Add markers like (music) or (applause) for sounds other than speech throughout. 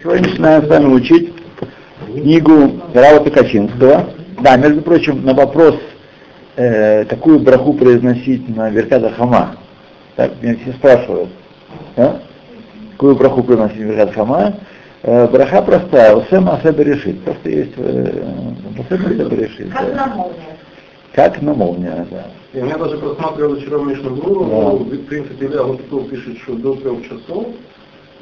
сегодня начинаем с вами учить книгу Рава Токачинского. Да, между прочим, на вопрос, э, какую браху произносить на Верката Хама, так, меня все спрашивают, да? какую браху произносить на Верката Хама, э, браха простая, Усем Асеба решит, просто есть э, Усем Асеба решит. Как да. на молнии. Как на молния, да. Я даже просматривал вчера Мишнабру, Да. но в принципе Илья Гутиков пишет, что до трех часов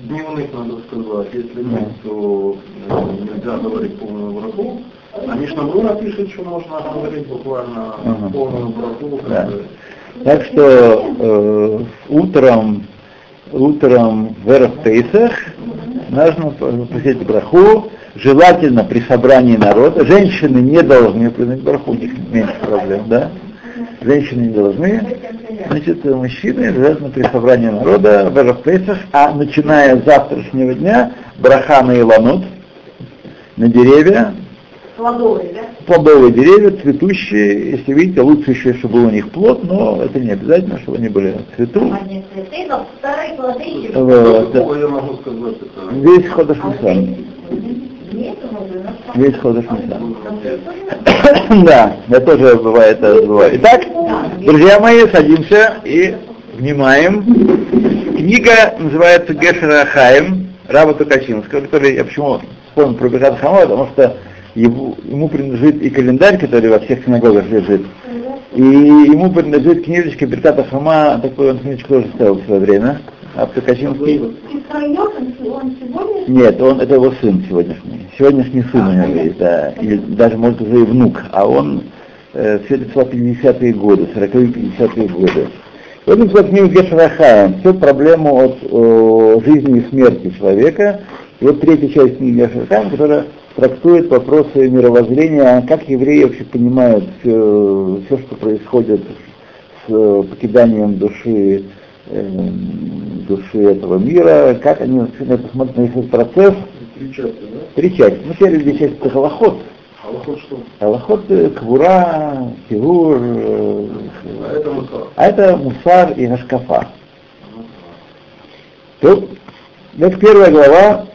дневных надо сказать, если нет, то э, нельзя говорить полную браху. А Мишнабрура пишет, что можно говорить буквально Ага. полную браху. как Да. Так что э, утром, утром в Эров Пейсах нужно просить браху, желательно при собрании народа. Женщины не должны принять браху, у них меньше проблем, да? Женщины не должны. Значит, мужчины желательно при собрании народа в Эров Пейсах, а начиная с завтрашнего дня браха на Иланут, на деревья, Плодовые, да? плодовые деревья, цветущие, если видите, лучше еще, чтобы был у них плод, но это не обязательно, чтобы они были в цвету. Они цветы, но вторые плоды. Вот, да. Я могу сказать это? Весь ходыш Весь ходыш Нисан. (coughs) Да, я тоже бывает это забываю. Итак, друзья мои, садимся и внимаем. Книга называется Гешера Хаим, Раба Токачинского, который, я почему вспомнил про Бехат Хама, потому что его- ему принадлежит и календарь, который во всех синагогах лежит, и ему принадлежит книжечка Берката Хама, такой он книжечку тоже ставил в свое время, а сегодня Нет, он это его сын сегодняшний. Сегодняшний сын у него есть, да. Или даже может уже и внук. А он э, все это писал 50-е годы, 40-е 50-е годы. И он написал книгу Гешарахаем, всю проблему от э, жизни и смерти человека. И вот третья часть книги Гешарахаем, которая трактует вопросы мировоззрения, как евреи вообще понимают все, все что происходит с э, покиданием души души этого мира, как они вообще на это смотрят на этот процесс. Три части, да? Три части. Ну, первая две части это. А вот что? Галахот э, Квура, Фигур, э, А это мусор. а это Мусар и Гашкафа. Тут, это первая глава,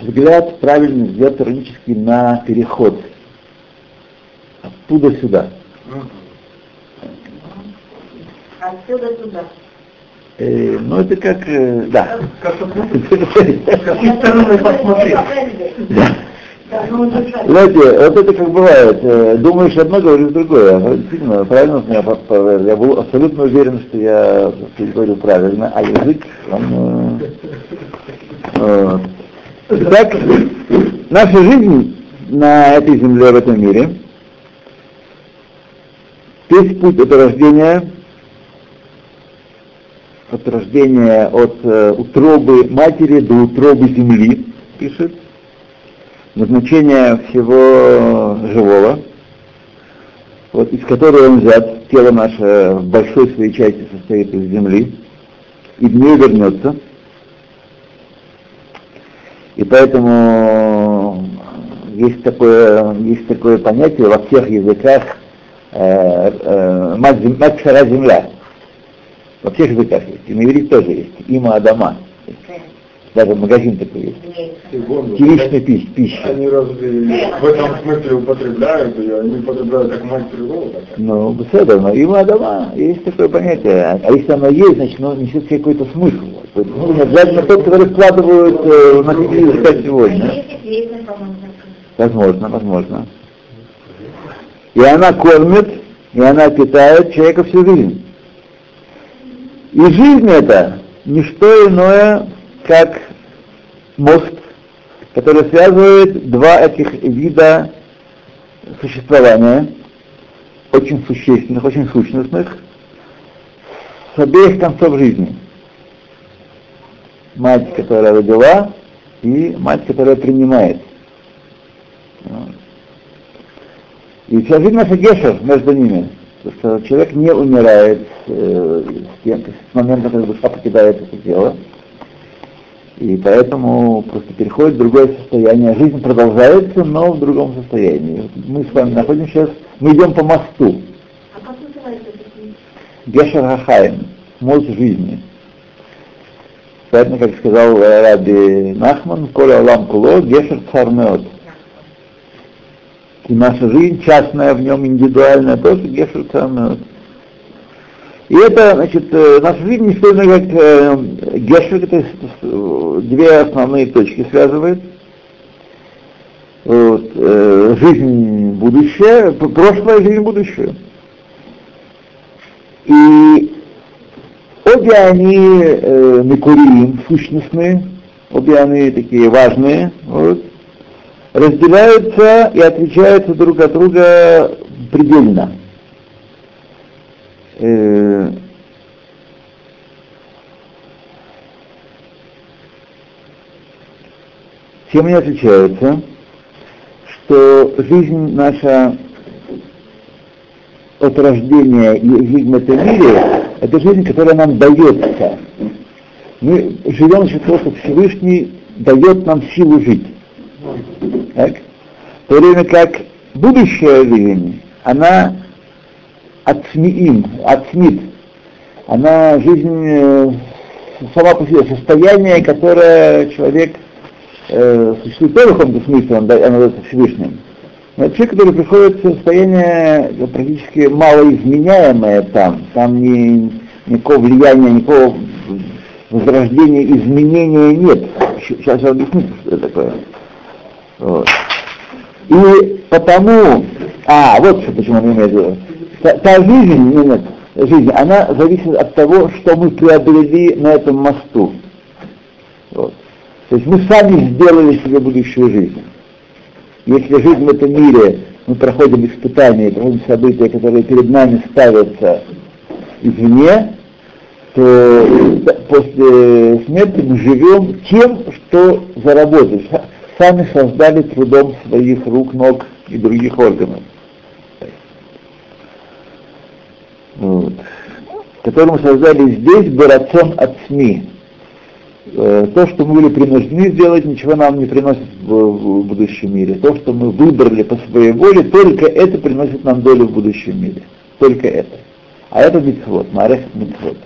взгляд правильный, взгляд иронический на переход. Оттуда сюда. Отсюда туда. Э, ну, это как, э, да. Как какой стороны посмотреть? Ну. Знаете, вот это как бывает, э, думаешь одно, говоришь другое. А Действительно, правильно меня. Я был абсолютно уверен, что я говорю правильно, а язык, он... э, э, Итак, наша жизнь на этой земле, в этом мире, весь путь от рождения, от рождения от э, утробы матери до утробы земли, пишет, назначение всего живого, вот, из которого он взят, тело наше в большой своей части состоит из земли, и в нее вернется. И поэтому есть такое, есть такое понятие во всех языках э, э, мать, мать сыра земля. Во всех языках есть. И на иврите тоже есть. Има Адама. Даже магазин такой есть. Певичная пища. пища. Они разве в этом смысле употребляют ее? Они употребляют как мать природа? как? Ну, беседа, но има Адама, есть такое понятие. А если оно есть, значит, оно несет себе какой-то смысл. Ну, не обязательно тот, который вкладывают э, в носители языка сегодня. Возможно, возможно. И она кормит, и она питает человека всю жизнь. И жизнь это не что иное, как мост, который связывает два этих вида существования, очень существенных, очень сущностных, с обеих концов жизни. Мать, которая родила, и мать, которая принимает. И вся жизнь наша гешер между ними. Потому что человек не умирает э, с, тем, с момента, когда душа покидает это тело. И поэтому просто переходит в другое состояние. Жизнь продолжается, но в другом состоянии. Мы с вами находимся сейчас, мы идем по мосту. А как называется книга? Гешер Хахаим, мост жизни. Поэтому, как сказал Раби Нахман, Коля Алам Куло, Гешер Цармеот. И наша жизнь частная в нем, индивидуальная, тоже Гешер Цармеот. И это, значит, э, наша жизнь не иное, как э, Гешер, это э, две основные точки связывает. Вот, э, жизнь будущее, прошлое, жизнь будущее. И обе они э, микурим, сущностные, обе они такие важные, вот, разделяются и отличаются друг от друга предельно. Э, чем они отличаются? Что жизнь наша от рождения и жизнь в этом мире, это жизнь, которая нам дается. Мы живем за того, что Всевышний дает нам силу жить. Так? В то время как будущая жизнь, она отсмеим, отсмит. Она жизнь э, сама по себе, состояние, которое человек э, существует тоже в каком-то он, оно дается Всевышним. Но человек, который приходит в состояние практически малоизменяемое там, там ни, никакого влияния, никакого возрождения, изменения нет. Сейчас я объясню, что это такое. Вот. И потому, а, вот что почему он имеет в виду. Та, та жизнь, нет, жизнь, она зависит от того, что мы приобрели на этом мосту. Вот. То есть мы сами сделали себе будущую жизнь. Если жизнь в этом мире, мы проходим испытания, проходим события, которые перед нами ставятся извне, то после смерти мы живем тем, что заработали, сами создали трудом своих рук, ног и других органов. Вот. Мы создали здесь, барацон от СМИ. Э, то, что мы были принуждены сделать, ничего нам не приносит в будущем мире. То, что мы выбрали по своей воле, только это приносит нам долю в будущем мире. Только это. А это митцвот, марех митцвот.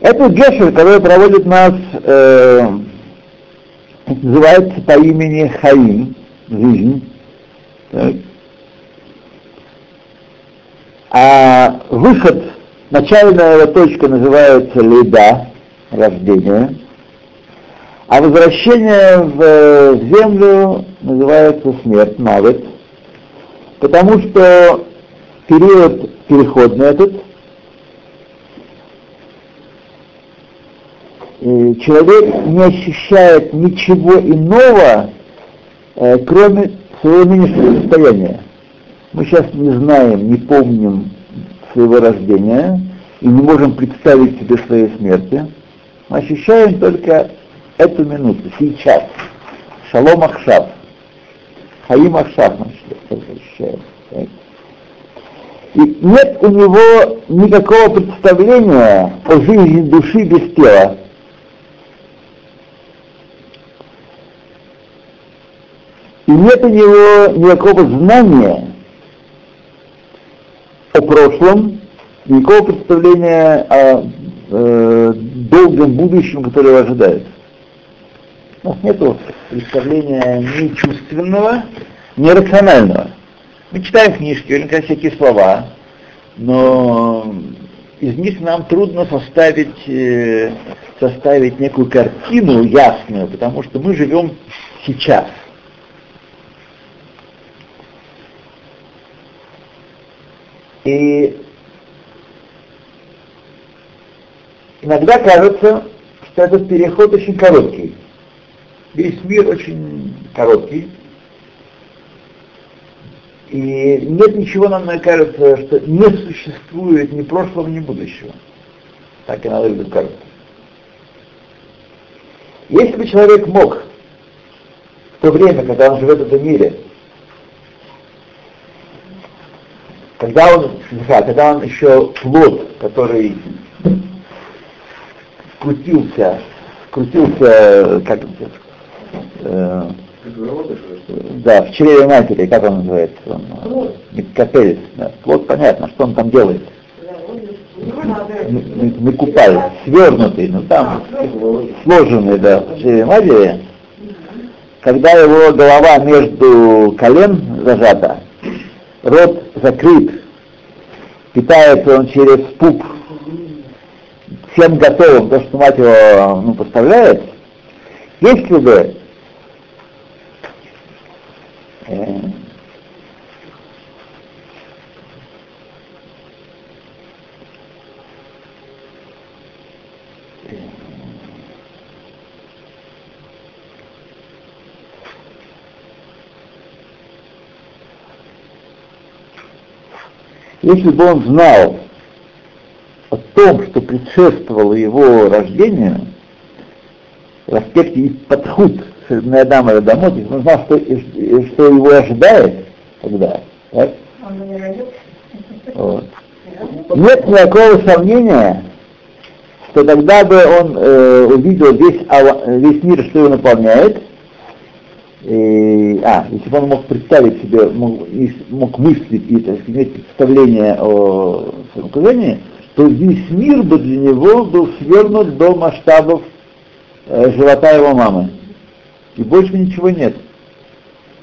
Это гешер, который проводит нас, э, называется по имени Хаим, жизнь. Так. А выход, начальная точка называется леда, рождение, а возвращение в землю называется смерть, мавет, потому что период переходный этот, человек не ощущает ничего иного, э, кроме своего нынешнего состояния. Мы сейчас не знаем, не помним своего рождения и не можем представить себе своей смерти. Мы ощущаем только эту минуту, сейчас. Шалом Ахшав. Хаим Ахшав мы ощущаем. И нет у него никакого представления о жизни души без тела. И нет у него никакого знания о прошлом, никакого представления о э, долгом будущем, которое его ожидает. У нас нет представления ни чувственного, ни рационального. Мы читаем книжки, наверняка всякие слова, но из них нам трудно составить, э, составить некую картину ясную, потому что мы живем сейчас. И иногда кажется, что этот переход очень короткий. Весь мир очень короткий. И нет ничего, нам кажется, что не существует ни прошлого, ни будущего. Так и надо видеть кажется. Если бы человек мог в то время, когда он живет в этом мире, когда он, когда он еще плод, который крутился, крутился, как это, э, да, в чреве матери, как он называется? Он, капелец, да. Плод понятно, что он там делает. н- накупай, свернутый, ну там сложенный, да, в чреве матери, когда его голова между колен зажата, рот закрыт, питается он через пуп. Всем готовым, то, что мать его ну, поставляет, если бы э, если бы он знал о том, что предшествовало его рождению, в аспекте подход на Адама и Адамот, если он знал, что, и- что его ожидает тогда, так? Вот. Нет никакого сомнения, что тогда бы он э, увидел весь, весь мир, что его наполняет, и, а, если бы он мог представить себе, мог, мог мыслить и так сказать, иметь представление о своем окружении, то весь мир бы для него был свернут до масштабов э, живота его мамы. И больше ничего нет.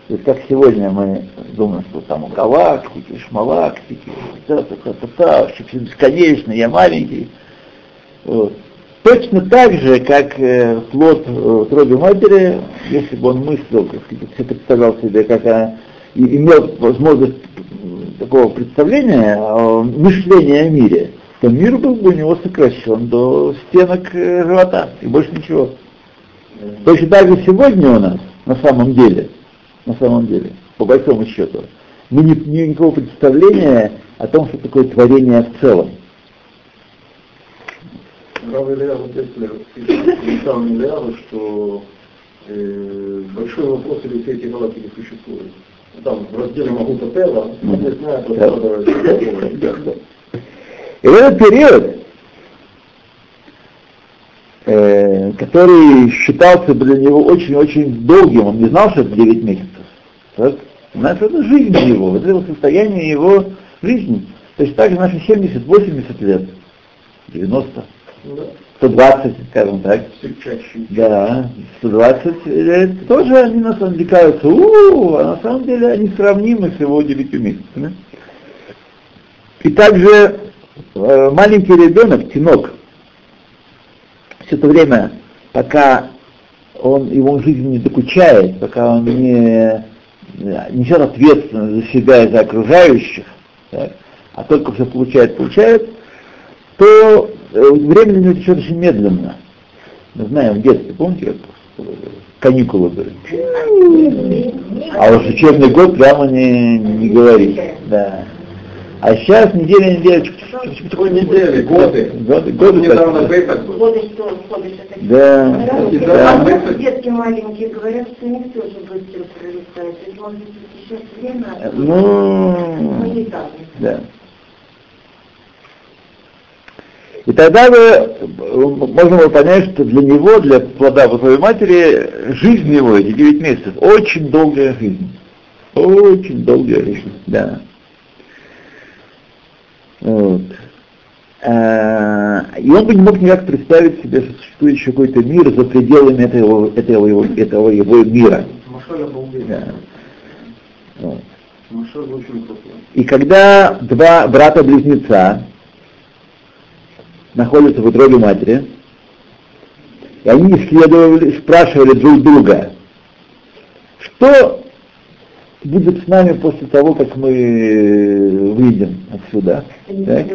То есть как сегодня мы думаем, что там галактики, шмалактики, та-та-та-та-та, вообще все бесконечно, я маленький. Вот. Точно так же, как э, плод э, утробе матери, если бы он мыслил, сказать, все представлял себе, как а, и имел возможность такого представления, э, мышления о мире, то мир был бы у него сокращен до стенок э, живота, и больше ничего. Точно так же сегодня у нас, на самом деле, на самом деле, по большому счету, мы не, не никакого представления о том, что такое творение в целом. Рав Ильяу Теслер писал Ильяу, что э, большой вопрос, или все эти галактики существуют. Там в разделе Магута Тела, не знаю, раскладывается. (laughs) И в этот период, э, который считался для него очень-очень долгим, он не знал, что это 9 месяцев. Так? Знаешь, это жизнь его, это его состояние его жизни. То есть так же наши 70-80 лет, 90, Да. 120, скажем так, да, 120 лет, тоже они на самом деле кажутся, у а на самом деле они сравнимы с его 9 месяцами. И также э, маленький ребенок, тинок, все это время, пока он, его жизнь не докучает, пока он не э, несет ответственность за себя и за окружающих, так, а только все получает, получает, то э, время для него течет очень медленно. Мы знаем в детстве, помните, как э, каникулы были? А уж учебный год прямо не, не говорить. Да. А сейчас неделя, неделя, Такой недели, годы. годы, годы Недавно так. Бейпак был. Годы что, ходишь, это Да, А вот детки маленькие говорят, что не все же быстро пролетает. Может быть, сейчас время, Э, но Ну, не так. да. И тогда э, можно было понять, что для него, для плода своей матери, жизнь его, эти 9 месяцев, очень долгая жизнь. Очень долгая жизнь, да. Вот. А, И он бы не мог никак представить себе, что существует еще какой-то мир за пределами этого, этого, его, этого его мира. Да. Вот. И когда два брата-близнеца находятся в утробе матери, и они исследовали, спрашивали друг друга, что будет с нами после того, как мы выйдем отсюда. Так?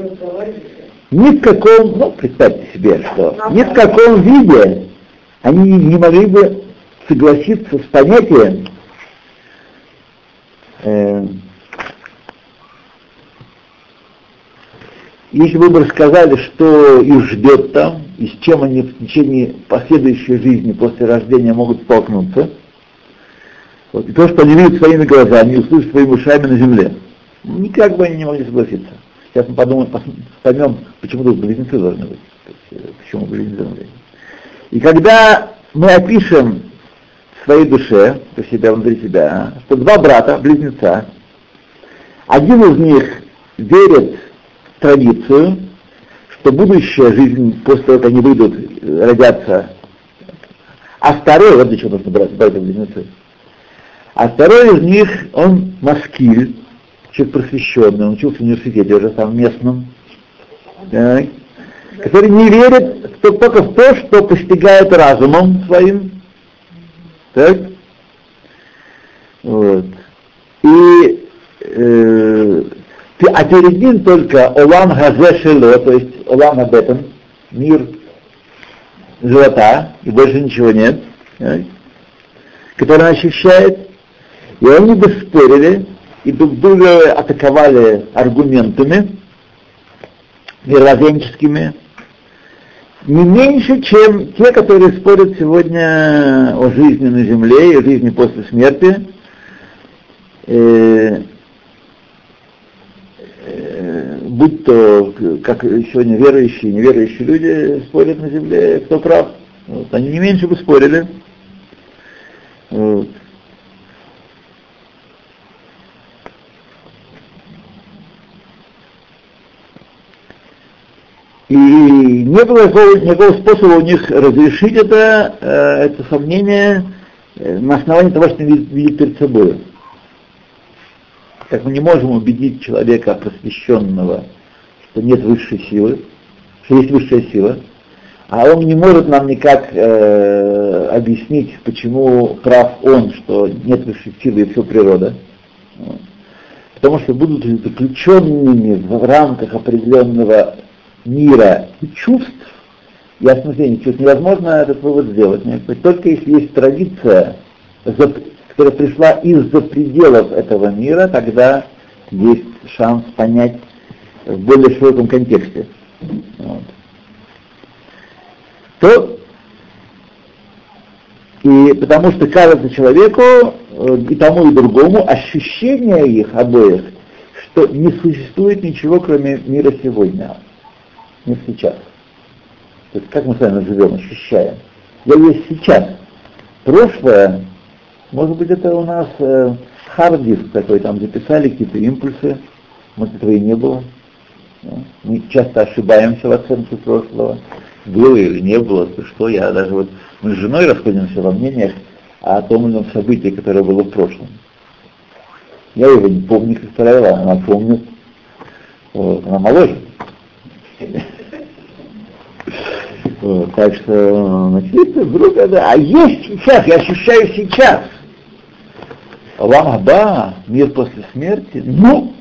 Ни в каком, ну, представьте себе, что ни в каком виде они не могли бы согласиться с понятием э, если бы вы рассказали, что их ждет там, и с чем они в течение последующей жизни после рождения могут столкнуться, вот, и то, что они видят своими глазами услышат своими ушами на земле, никак бы они не могли согласиться. Сейчас мы подумаем, поймем, почему тут близнецы должны быть, э, почему близнецы должны быть. И когда мы опишем в своей душе, про себя, внутри себя, что два брата, близнеца, один из них верит традицию, что будущая жизнь после того, как они выйдут, родятся, а второй, вот для чего нужно брать, брать близнецы, а второй из них, он маскиль, человек просвещенный, он учился в университете уже там местном, так, который не верит только в то, что постигает разумом своим. Так? Вот. И э, а перед ним только Олам Газешело, то есть Олам об этом, мир живота, и больше ничего нет, так? который он ощущает. И они бы спорили, и друг друга атаковали аргументами мировоззренческими, не меньше, чем те, которые спорят сегодня о жизни на земле и жизни после смерти. Э, будь то, как сегодня верующие и неверующие люди спорят на земле, кто прав. Вот, они не меньше бы спорили. Вот. И не было никакого, никакого способа у них разрешить это, э, это сомнение э, на основании того, что они видят перед собой. Как мы не можем убедить человека просвещенного, что нет высшей силы, что есть высшая сила, а он не может нам никак э, объяснить, почему прав он, что нет высшей силы и все природа. Потому что будут заключенными в рамках определенного мира и чувств и осмысления чувств невозможно этот вывод сделать. Только если есть традиция, которая пришла из-за пределов этого мира, тогда есть шанс понять в более широком контексте. Вот. То, и потому что кажется человеку, э, и тому, и другому, ощущение их обоих, что не существует ничего, кроме мира сегодня не сейчас. То есть как мы с вами живем, ощущаем. Я есть сейчас. Прошлое, может быть, это у нас э, хард-диск такой, там записали какие-то импульсы, может, этого и не было. Мы часто ошибаемся в оценке прошлого. Было или не было, то что я даже вот, мы с женой расходимся во мнениях о том или ином событии, которое было в прошлом. Я его не помню, как правило, она помнит. Вот, она моложе. Так что, значит, вдруг это, а есть сейчас, я ощущаю сейчас. Вам Аба, мир после смерти, ну,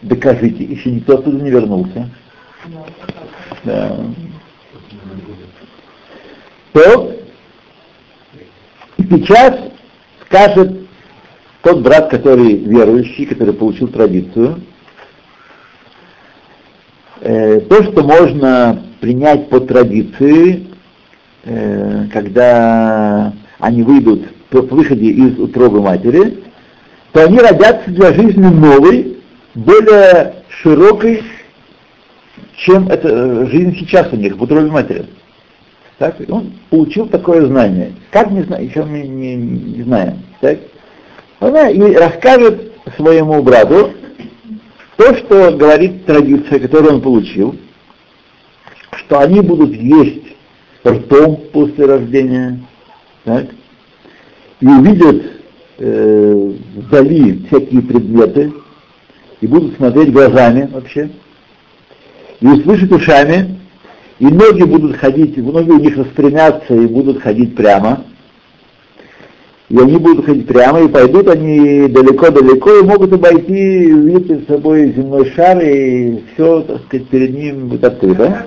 докажите, еще никто оттуда не вернулся. Да. То сейчас скажет тот брат, который верующий, который получил традицию, э, то, что можно принять по традиции, э, когда они выйдут по выходе из утробы матери, то они родятся для жизни новой, более широкой, чем эта э, жизнь сейчас у них в утробе матери. Так? Он получил такое знание. Как не знаю, еще мы не, не знаем. Так? Она и расскажет своему брату, то, что говорит традиция, которую он получил, что они будут есть ртом после рождения, так, и увидят э, вдали всякие предметы, и будут смотреть глазами вообще, и услышать ушами, и ноги будут ходить, ноги у них распрямятся и будут ходить прямо, и они будут ходить прямо, и пойдут они далеко-далеко, и могут обойти, видеть перед собой земной шар, и все, так сказать, перед ним будет открыто.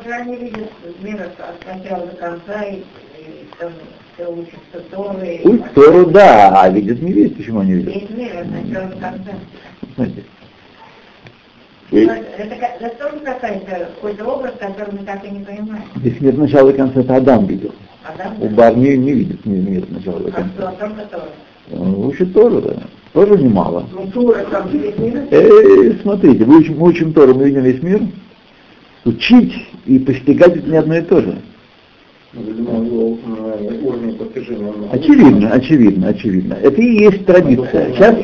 Конца, и, и учатся Торы. Тору, да, а видят не видят, почему они видят? Конца. Смотрите. И Это, тоже касается какой-то образ, который мы так и не понимаем. Весь мир начала до конца это Адам видел. А да? У бар не, видит мир начала до А что, конца. только Тора? Ну, Учит Тору, да. Тоже немало. Ну, Тора там весь мир. Э, смотрите, мы учим, мы учим Тору, мы видим весь мир. Учить и постигать это не одно и то же. Очевидно, очевидно, очевидно. Это и есть традиция. Сейчас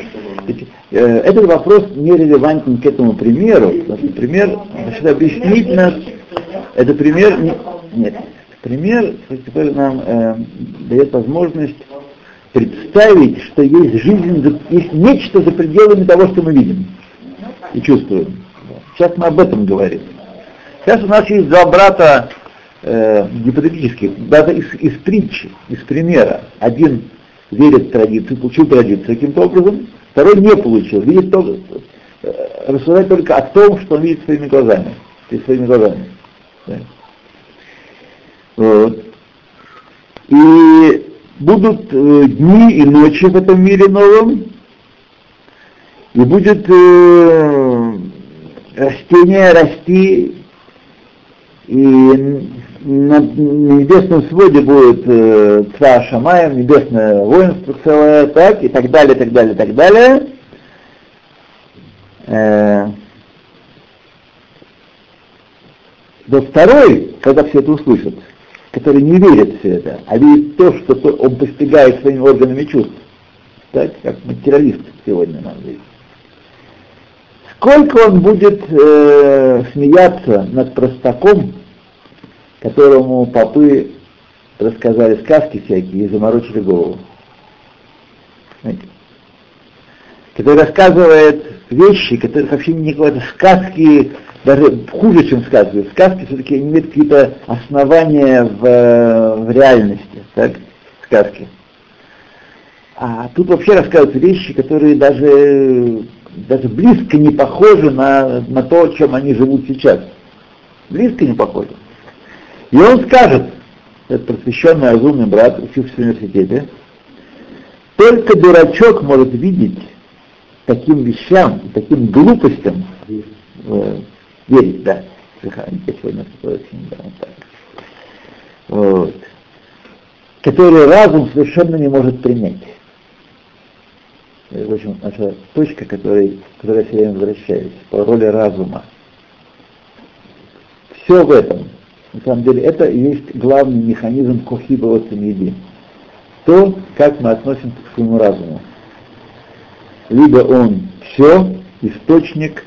э, этот вопрос не релевантен к этому примеру. Пример значит, объяснить нас, Это пример, не- нет, пример, который нам э, дает возможность представить, что есть жизнь, есть нечто за пределами того, что мы видим и чувствуем. Сейчас мы об этом говорим. Сейчас у нас есть два брата э, гипотетических, брата из, из притчи, из примера. Один верит в традицию, получил традицию каким-то образом, второй не получил, видит только, э, рассуждает только о том, что он видит своими глазами, перед своими глазами. Да. Вот. И будут э, дни и ночи в этом мире новом, и будет э, растение расти, и на небесном своде будет э, Цва Шамаем, небесное воинство целое, так, и так далее, так далее, так далее. Э, вот второй, когда все это услышат, который не верит в все это, а видит то, что то- он постигает своими органами чувств, так, как материалист сегодня нам видит. Сколько он будет э, смеяться над простаком, которому попы рассказали сказки всякие и заморочили голову. Который рассказывает вещи, которые вообще не какой-то сказки, даже хуже, чем сказки. Сказки все-таки имеют какие-то основания в, в реальности, так, сказки. А тут вообще рассказывают вещи, которые даже, даже близко не похожи на, на то, чем они живут сейчас. Близко не похожи. И он скажет, этот просвещенный разумный брат, учившийся в университете, только дурачок может видеть таким вещам, таким глупостям, э, верить, да. Я сегодня да, вот так. Вот. Которые разум совершенно не может принять. Это, в общем, наша точка, которой, к которой я все время возвращаюсь, по роли разума. Все в этом. На самом деле это и есть главный механизм кохиба еды. То, как мы относимся к своему разуму. Либо он все, источник,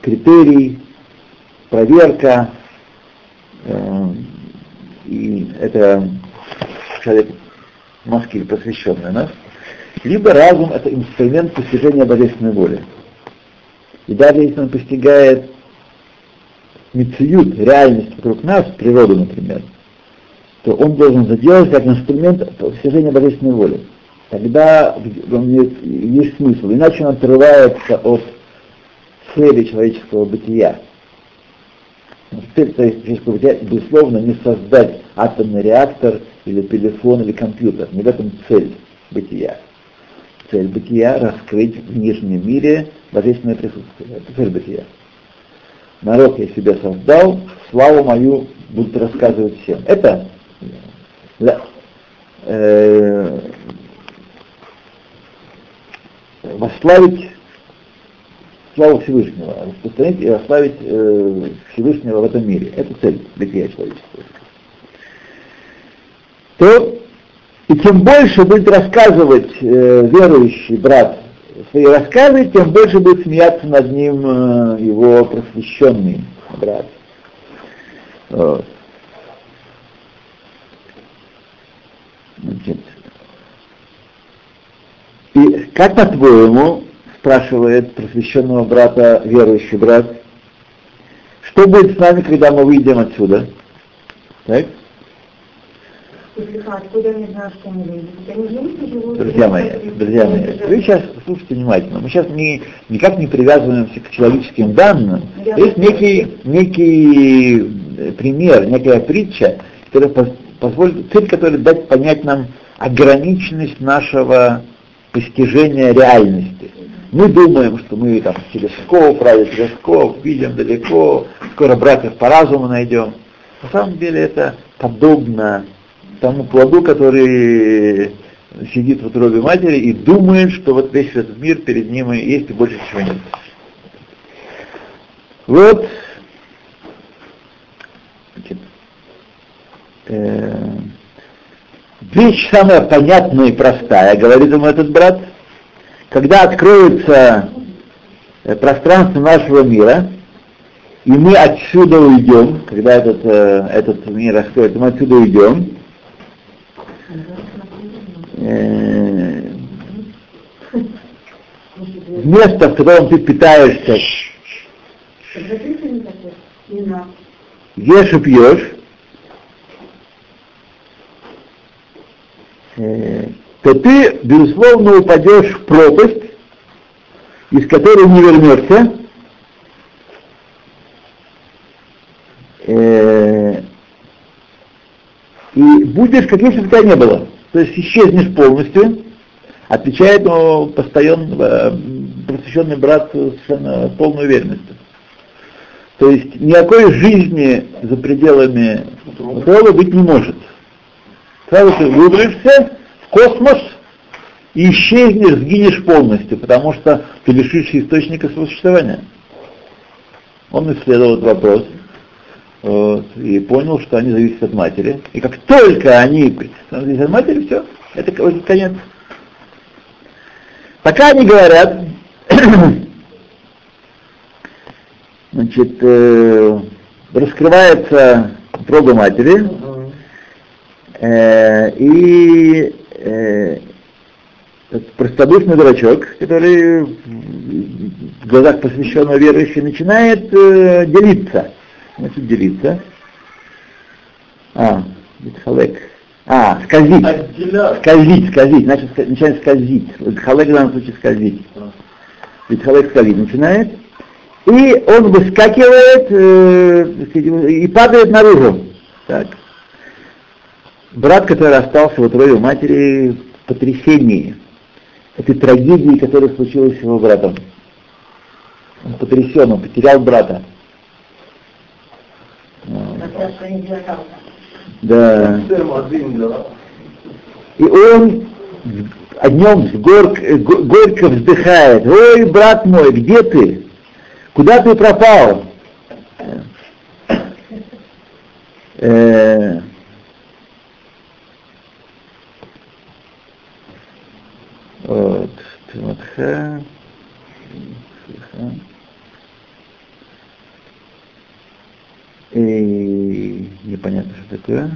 критерий, проверка, э, и это человек маскиль посвященный нас, либо разум это инструмент постижения божественной воли. И даже если он постигает мециют, реальность вокруг нас, природу, например, то он должен заделать как инструмент достижения божественной воли. Тогда имеет, есть смысл. Иначе он отрывается от цели человеческого бытия. Цель человеческого бытия, безусловно, не создать атомный реактор или телефон или компьютер. Не в этом цель бытия. Цель бытия — раскрыть в нижнем мире божественное присутствие. Это цель бытия народ я себе создал, славу мою будут рассказывать всем. Это да, э, восславить славу Всевышнего, распространить и восславить э, Всевышнего в этом мире. Это цель бытия человеческого. То и тем больше будет рассказывать э, верующий брат свои рассказы, тем больше будет смеяться над ним э, его просвещенный брат. Значит. И как по-твоему, спрашивает просвещенного брата верующий брат, что будет с нами, когда мы выйдем отсюда? Так? Откуда они знают, что они выйдут? Они живут и живут. Друзья мои, друзья мои, вы сейчас слушайте внимательно. Мы сейчас не, никак не привязываемся к человеческим данным. Есть некий, некий э, пример, некая притча, которая позволит, цель которой дать понять нам ограниченность нашего постижения реальности. Мы думаем, что мы там телескоп, радиотелескоп, видим далеко, скоро братьев по разуму найдем. На самом деле это подобно тому плоду, который сидит в утробе матери и думает, что вот весь этот мир перед ним и есть, и больше ничего нет. Вот значит, э, вещь самая понятная и простая, говорит ему этот брат, когда откроется э, пространство нашего мира, и мы отсюда уйдем, когда этот, э, этот мир раскроется, мы отсюда уйдем. Э, место, в котором ты питаешься, ешь и пьешь, э, то ты, безусловно, упадешь в пропасть, из которой не вернешься, э, и будешь, как если бы тебя не было. То есть исчезнешь полностью, отвечает но постоянно э, просвещенный брат совершенно полной уверенностью. То есть никакой жизни за пределами утробы быть не может. Сразу ты выберешься в космос и исчезнешь, сгинешь полностью, потому что ты лишишься источника существования. Он исследовал этот вопрос вот, и понял, что они зависят от матери. И как только они зависят от матери, все, это конец. Пока они говорят, (clears throat) значит, э, раскрывается трога матери, э, и э, простодушный дурачок, который в глазах посвященного верующего начинает э, делиться. Значит, делиться. А, халек. А, скользить. Скользить, скользить. Значит, начинает скользить. Халек в данном случае скользить. Ведь халек скользить начинает. И он выскакивает э, и падает наружу. Так. Брат, который остался в утробе матери в потрясении этой трагедии, которая случилась с его братом. Он потрясен, он потерял брата. Да. И он о нем горько, горько вздыхает. Ой, брат мой, где ты? Куда ты пропал? Э, вот. И непонятно, что такое.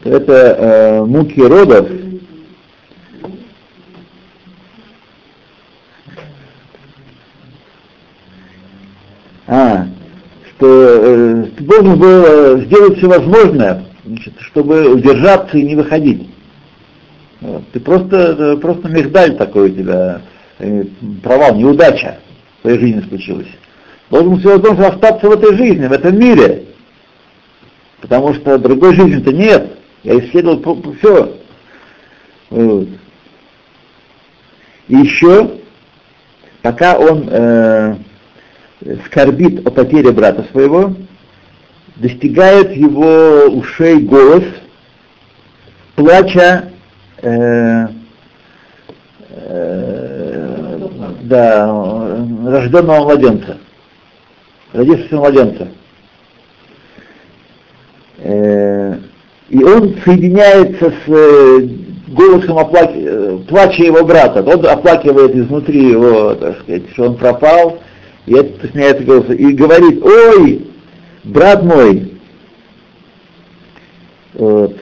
Что это э, муки родов. А, что э, ты должен был сделать все возможное, значит, чтобы удержаться и не выходить. Ты просто, просто мигдаль такой у тебя, э, провал, неудача в твоей жизни случилась. Должен все должен остаться в этой жизни, в этом мире. Потому что другой жизни-то нет. Я исследовал все. Вот. И еще, пока он э, скорбит о потере брата своего, достигает его ушей голос, плача э, э, да, рожденного младенца, родившегося младенца. Э, и он соединяется с голосом оплаки, плача его брата. Он оплакивает изнутри его, так сказать, что он пропал, и это сменяется голос, и говорит, ой, брат мой, вот,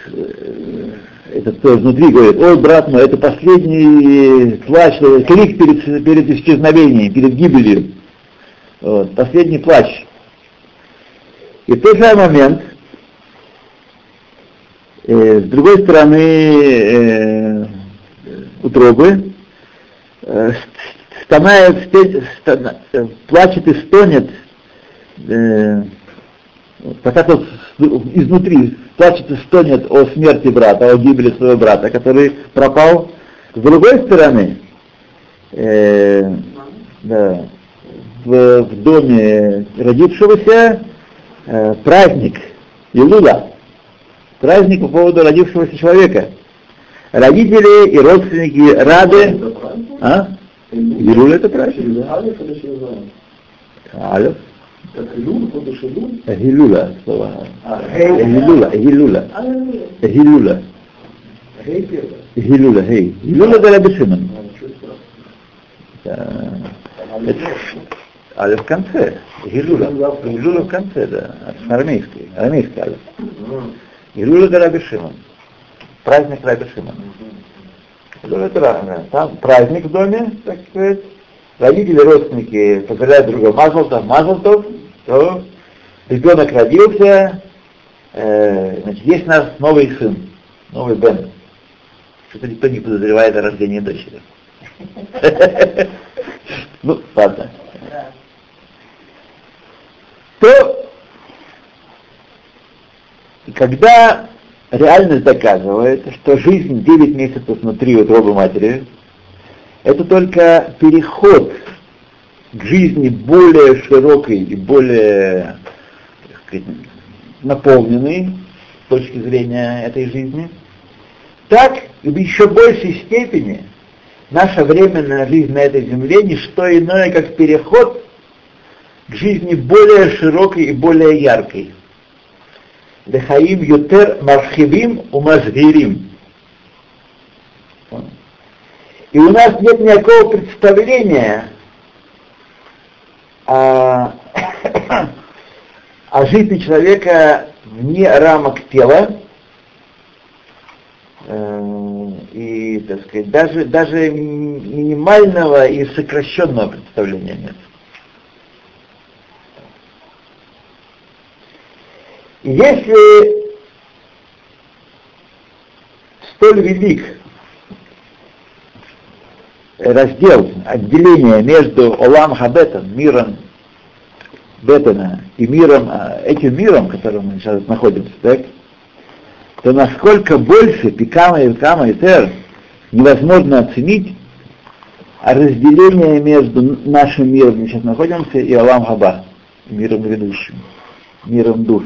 это тоже внутри говорит, ой, брат мой, это последний плач, крик перед, перед исчезновением, перед гибелью. Вот, последний плач. И в тот же момент, э, с другой стороны э, утробы, э, стонает, стон, плачет и стонет, э, пока тот изнутри плачет и стонет о смерти брата, о гибели своего брата, который пропал. С другой стороны, э, да, в, в доме родившегося э, праздник Илула, праздник по поводу родившегося человека. Родители и родственники рады. А? Илула это праздник. Алиф. Эхилула слова. Эхилула, Эхилула. Эхилула. Гилюля, гей. Гилюля да Раби Шимон. Алиф в конце. Гилюля. Гилюля в конце, да. Арамейский. Арамейский алиф. Гилюля да Раби Шимон. Праздник Раби Шимон. Это разное. Там праздник в доме, так сказать. Родители, родственники поздравляют друга Мазалтов, Мазалтов, то ребенок родился, э, значит, есть у нас новый сын, новый Бен. Что-то никто не подозревает о рождении дочери. (laughs) Ну, ладно. То, когда реальность доказывает, что жизнь 9 месяцев внутри утробы матери, это только переход к жизни более широкой и более сказать, наполненной с точки зрения этой жизни, так и в еще большей степени наша временная жизнь на этой земле не что иное, как переход к жизни более широкой и более яркой. Лехаим ютер мархивим умазгирим. И у нас нет никакого представления о, о жизни человека вне рамок тела, э, и, так сказать, даже, даже минимального и сокращенного представления нет. Если столь велик раздел, отделение между Олам Хабетом, миром Бетана, и миром, а, этим миром, в котором мы сейчас находимся, так, то насколько больше Пикама и Пикама и Тер невозможно оценить разделение между нашим миром, где мы сейчас находимся, и Алам Хаба, миром грядущим, миром душ.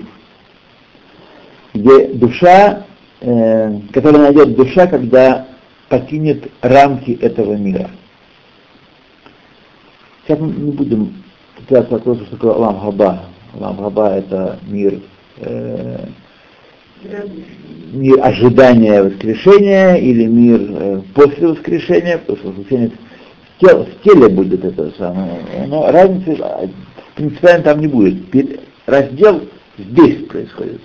Где душа, э, которая найдет душа, когда покинет рамки этого мира. Сейчас мы не будем пытаться вопросу, что такое Алам Хаба. Алам Хаба это мир, э, мир ожидания воскрешения или мир э, после воскрешения, после воскрешения в, тел, в теле будет это самое. Но разницы принципиально там не будет. Раздел здесь происходит.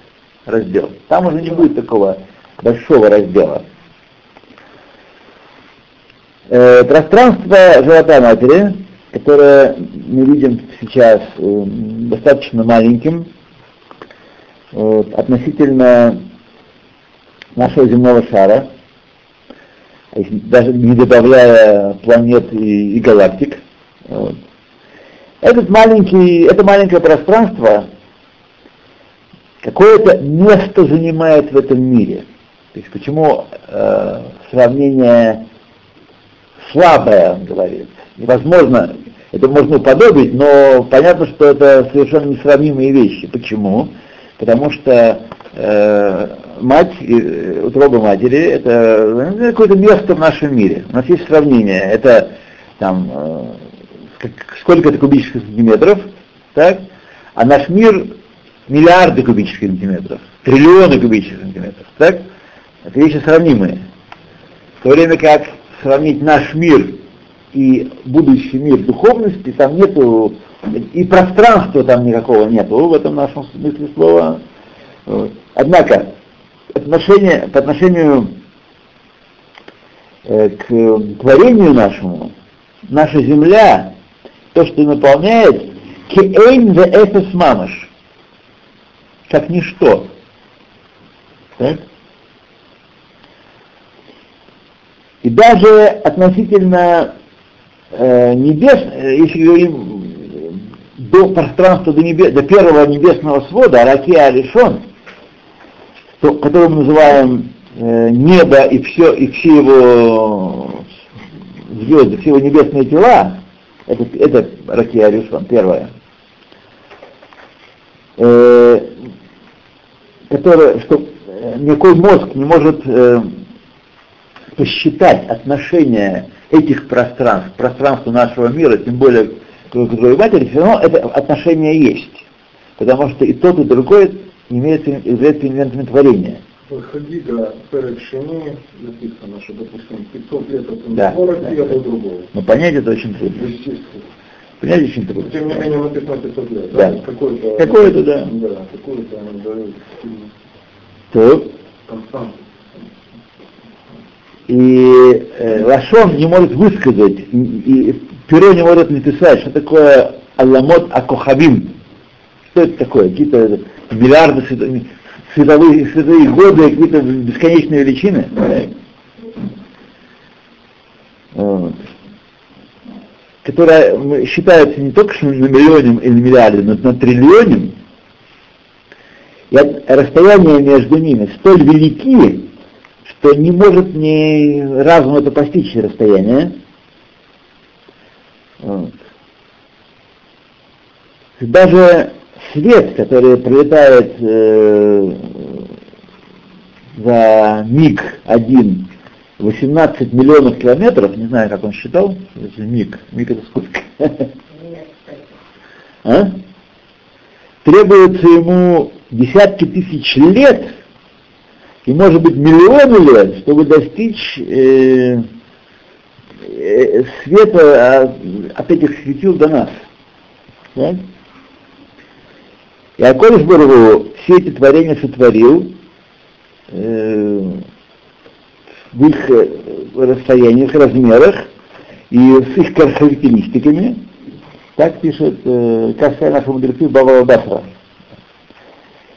Раздел. Там уже не будет такого большого раздела. Э, пространство живота матери, которое мы видим сейчас э, достаточно маленьким, вот, относительно нашего земного шара, даже не добавляя планет и, и галактик. Вот. Этот маленький, это маленькое пространство какое-то место занимает в этом мире. То есть почему э, сравнение слабое, он говорит. Невозможно, это можно уподобить, но понятно, что это совершенно несравнимые вещи. Почему? Потому что э, мать, э, утроба матери, это ну, какое-то место в нашем мире. У нас есть сравнение. Это там э, сколько это кубических сантиметров, так? А наш мир миллиарды кубических сантиметров, триллионы кубических сантиметров, так? Это вещи сравнимые. В то время как сравнить наш мир и будущий мир духовности, там нету, и пространства там никакого нету в этом нашем смысле слова. Вот. Однако, отношение, по отношению э, к творению нашему, наша земля, то, что наполняет, кеэйн ве эфес мамаш, как ничто. Так? И даже относительно э, небес, э, если говорим до пространства до, небес, до первого небесного свода, Араке Алишон, то, который мы называем э, небо и все, и все его звезды, все его небесные тела, это, это Раке Алишон, первое, э, которое, что э, никакой мозг не может э, посчитать отношение этих пространств, пространства нашего мира, тем более к другой матери, все равно это отношение есть. Потому что и тот, и другой имеют, являются элементами творения. Хагига перед Шини написано, что, допустим, 500 лет от Да. 40 лет от другого. Но понять это очень трудно. Естественно. Понять очень трудно. Тем не менее написано 500 лет. Да. Какой-то, Какое-то, да. Да, какой-то они дают То, константу. И э, Лашон не может высказать, и, и перо не может написать, что такое Аламот Акохабим. Что это такое? Какие-то миллиарды свето- световые, световые годы, какие-то бесконечные величины. Вот. Которая считается не только что на миллионе или миллиарде, но на триллионе. И расстояния между ними столь велики, что не может ни разум это постичь расстояние. Вот. Даже свет, который пролетает э, за миг один 18 миллионов километров, не знаю, как он считал, миг, миг это сколько? А? Требуется ему десятки тысяч лет, и может быть миллионы лет, чтобы достичь э, э, света от, от этих светил до нас. Да? И Акодыш Баргу все эти творения сотворил э, в их э, расстояниях, размерах и с их характеристиками, так пишет э, Касая нашего мудрецы Бава Басра.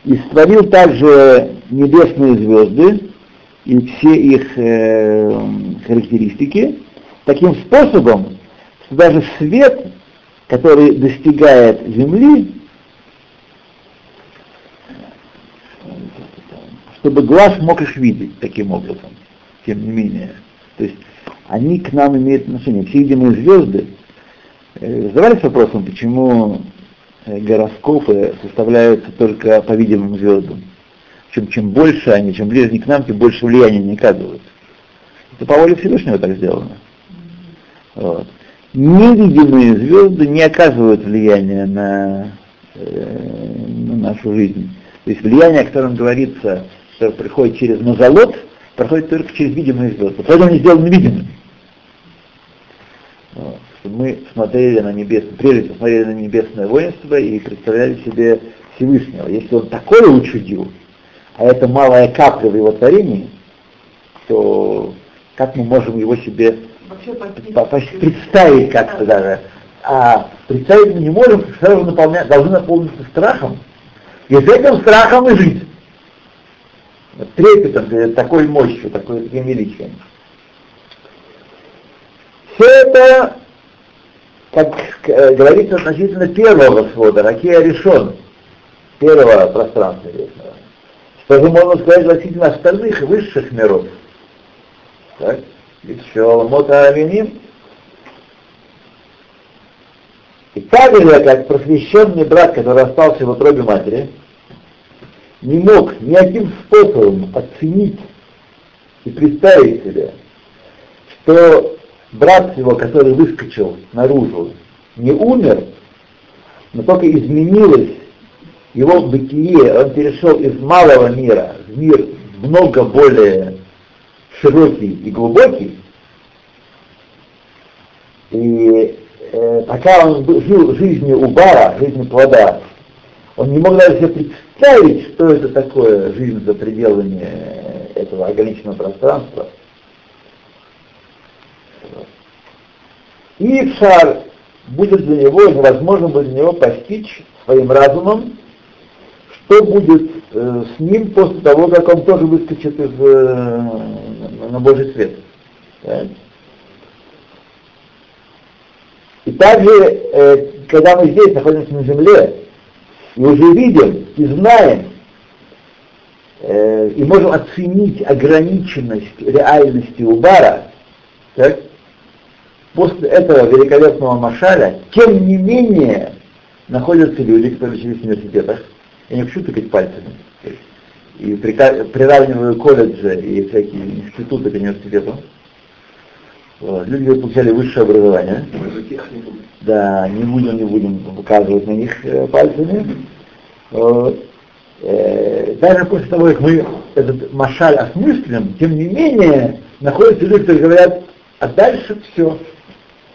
И створил также небесные звезды и все их э, характеристики таким способом, что даже свет, который достигает Земли, чтобы глаз мог их видеть таким образом, тем не менее. То есть они к нам имеют отношение. Все видимые звезды, э, задавались вопросом, почему э, гороскопы составляются только по видимым звездам. Чем, чем больше они, чем ближе они к нам, тем больше влияния они оказывают. Это по воле Всевышнего так сделано. Вот. Невидимые звезды не оказывают влияния на, э, на нашу жизнь. То есть влияние, о котором говорится, что приходит через назолот, проходит только через видимые звезды. Поэтому они сделаны видимыми. Вот. Мы смотрели на небесное, прежде посмотрели на небесное воинство и представляли себе Всевышнего. Если он такое учудил, а это малая капля в его творении, то как мы можем его себе представить как-то даже. А представить мы не можем, сразу наполня- должны наполниться страхом. И с этим страхом и жить. Трепетом, такой мощью, такой, таким величием. Все это, как э, говорится, относительно первого свода, Ракея решен, первого пространства вечного. Что же можно сказать относительно остальных высших миров? Так? Еще Мота Авиним. И так же, как просвещенный брат, который остался в утробе матери, не мог никаким способом оценить и представить себе, что брат его, который выскочил наружу, не умер, но только изменилось его бытие, он перешел из малого мира в мир много более широкий и глубокий, и э, пока он жил жизнью Убара, жизнью плода, он не мог даже себе представить, что это такое жизнь за пределами этого ограниченного пространства. И шар будет для него, невозможно будет для него постичь своим разумом, что будет э, с ним после того, как он тоже выскочит из, э, на, Божий свет. Так? И также, э, когда мы здесь находимся на земле, и уже видим и знаем, э, и можем оценить ограниченность реальности Убара, так? после этого великолепного Машаля, тем не менее, находятся люди, которые учились в университетах, я не хочу тыкать пальцами, и приравниваю колледжи и всякие институты к университету. Вот. Люди получали высшее образование. Да, не будем, не будем указывать на них э, пальцами. Вот. Э, даже после того, как мы этот машаль осмыслен, тем не менее, находятся люди, которые говорят, а дальше все.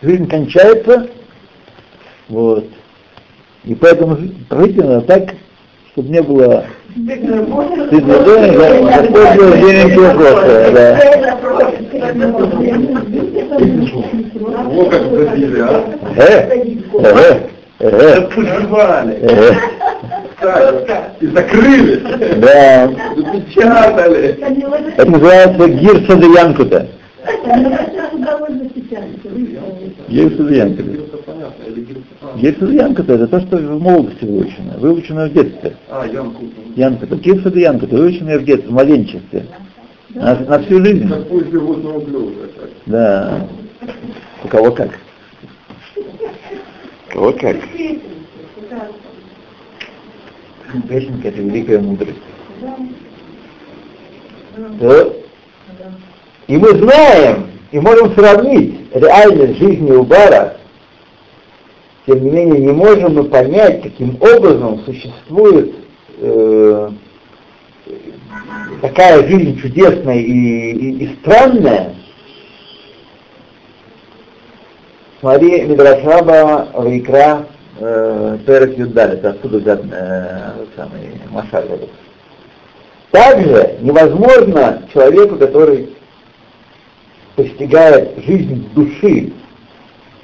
Жизнь кончается, вот. И поэтому надо так, чтобы не было стыдно за использование денежного прошлого, да. Вот как забили, а? Э, э, э, Отпужевали. э, Так, и закрыли. да. Запечатали. Это называется гирса де янкута. Гирса де янкута. А. Де янкута это то, что в молодости выучено, выучено в детстве. А, Янку. Янкута, гирса де янкута, выучено в детстве, в младенчестве. На, на всю жизнь. Как после водного блюда. Да. У кого как. У кого как. Песенка это великая мудрость. Да. И мы знаем, и можем сравнить реальность жизни Убара, тем не менее не можем мы понять, каким образом существует э, такая жизнь чудесная и, и- и странная. Смотри, Мидрашаба Вайкра э, Перек Юдаль, это оттуда взят э, самый Машаль. Также невозможно человеку, который постигает жизнь души,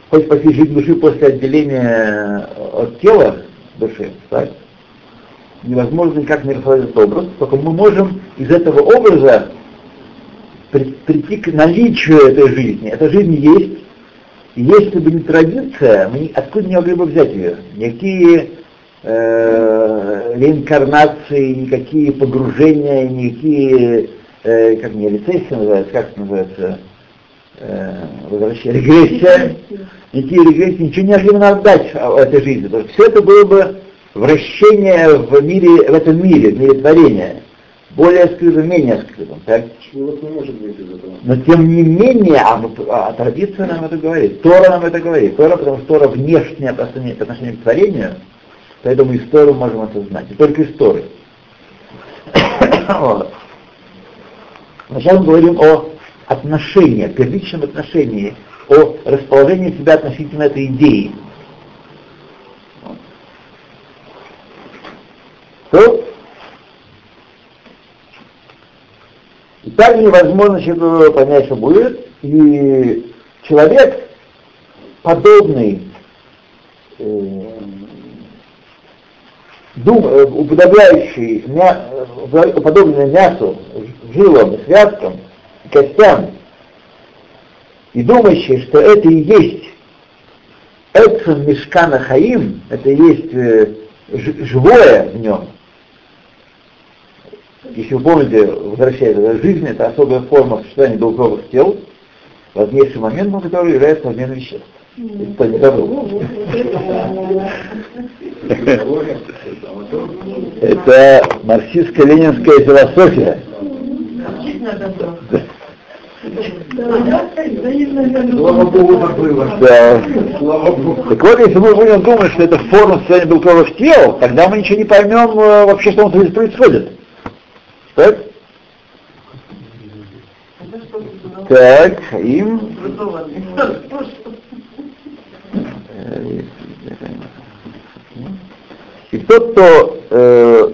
хоть постичь жизнь души после отделения от тела души, так? невозможно никак не рассказать этот образ, только мы можем из этого образа при- прийти к наличию этой жизни. Эта жизнь есть, и если бы не традиция, мы откуда не могли бы взять ее? Никакие э, реинкарнации, никакие погружения, никакие, э, как мне, рецессии называется, как это называется, э, возвращение, регрессия, никакие регрессии, ничего не могли бы нам дать в этой жизни. Потому что все это было бы вращение в мире, в этом мире, в мире творения. Более скрытым, менее скрытым. Так? Человек не может выйти из этого. Но тем не менее, а, а традиция нам это говорит, Тора нам это говорит. Тора, потому что Тора внешнее по отношению, по отношению к творению, поэтому из Торы можем это знать. И только из Торы. (coughs) Вот. Сейчас мы говорим о отношении, первичном отношении, о расположении себя относительно этой идеи. То И так невозможно человеку понять, что будет. И человек, подобный, э, дум, э, уподобляющий, мя, э, уподобленный мясу, жилам, связкам, костям, и думающий, что это и есть Эцем Мешкана Хаим, это и есть э, живое в нем, если вы помните, возвращаясь к жизни, это особая форма сочетания белковых тел, важнейший момент, на который является обмен веществ. Если кто не забыл. Это марксистско-ленинская философия. Слава Богу, так было. Да. Слава Богу. Так вот, если мы будем думать, что это форма состояния белковых тел, тогда мы ничего не поймем э, вообще, что здесь происходит. Так? Так, им... И тот, кто э,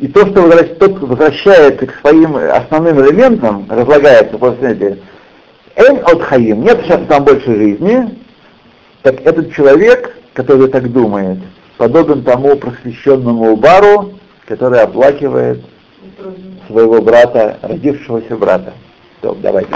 и то, что возвращ- тот возвращается к своим основным элементам, разлагается после этого, Эн от хаим, нет сейчас там больше жизни, так этот человек, который так думает, подобен тому просвещенному бару, который оплакивает своего брата, родившегося брата. Все, давайте.